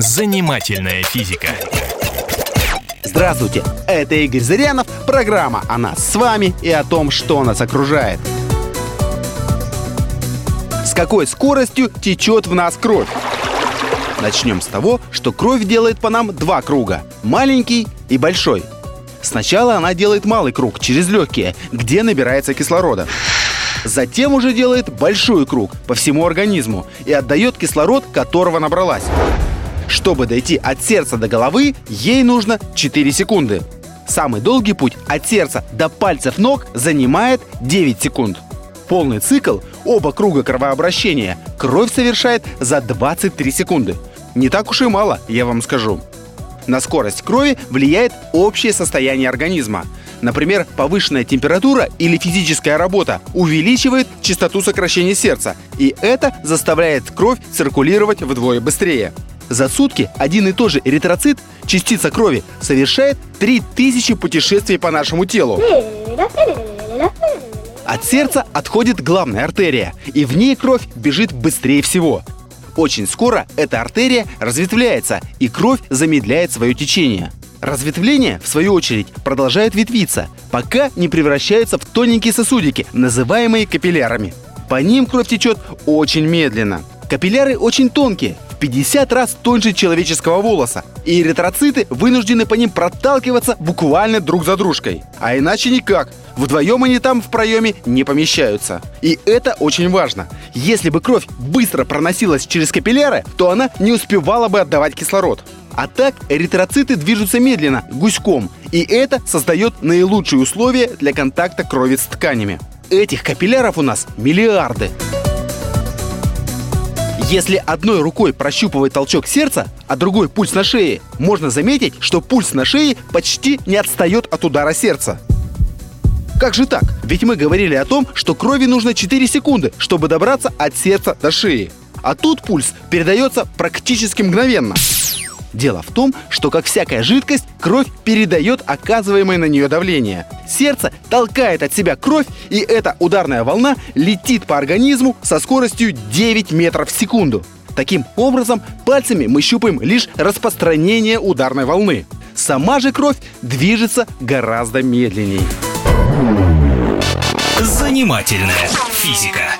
Занимательная физика. Здравствуйте, это Игорь Зырянов, программа о нас с вами и о том, что нас окружает. С какой скоростью течет в нас кровь? Начнем с того, что кровь делает по нам два круга – маленький и большой. Сначала она делает малый круг через легкие, где набирается кислорода. Затем уже делает большой круг по всему организму и отдает кислород, которого набралась. Чтобы дойти от сердца до головы, ей нужно 4 секунды. Самый долгий путь от сердца до пальцев ног занимает 9 секунд. Полный цикл, оба круга кровообращения, кровь совершает за 23 секунды. Не так уж и мало, я вам скажу. На скорость крови влияет общее состояние организма. Например, повышенная температура или физическая работа увеличивает частоту сокращения сердца, и это заставляет кровь циркулировать вдвое быстрее. За сутки один и тот же эритроцит, частица крови, совершает 3000 путешествий по нашему телу. От сердца отходит главная артерия, и в ней кровь бежит быстрее всего. Очень скоро эта артерия разветвляется, и кровь замедляет свое течение. Разветвление, в свою очередь, продолжает ветвиться, пока не превращается в тоненькие сосудики, называемые капиллярами. По ним кровь течет очень медленно. Капилляры очень тонкие, 50 раз тоньше человеческого волоса, и эритроциты вынуждены по ним проталкиваться буквально друг за дружкой. А иначе никак. Вдвоем они там в проеме не помещаются. И это очень важно. Если бы кровь быстро проносилась через капилляры, то она не успевала бы отдавать кислород. А так эритроциты движутся медленно, гуськом, и это создает наилучшие условия для контакта крови с тканями. Этих капилляров у нас миллиарды. Если одной рукой прощупывать толчок сердца, а другой пульс на шее, можно заметить, что пульс на шее почти не отстает от удара сердца. Как же так? Ведь мы говорили о том, что крови нужно 4 секунды, чтобы добраться от сердца до шеи. А тут пульс передается практически мгновенно. Дело в том, что, как всякая жидкость, кровь передает оказываемое на нее давление. Сердце толкает от себя кровь, и эта ударная волна летит по организму со скоростью 9 метров в секунду. Таким образом, пальцами мы щупаем лишь распространение ударной волны. Сама же кровь движется гораздо медленнее. Занимательная физика.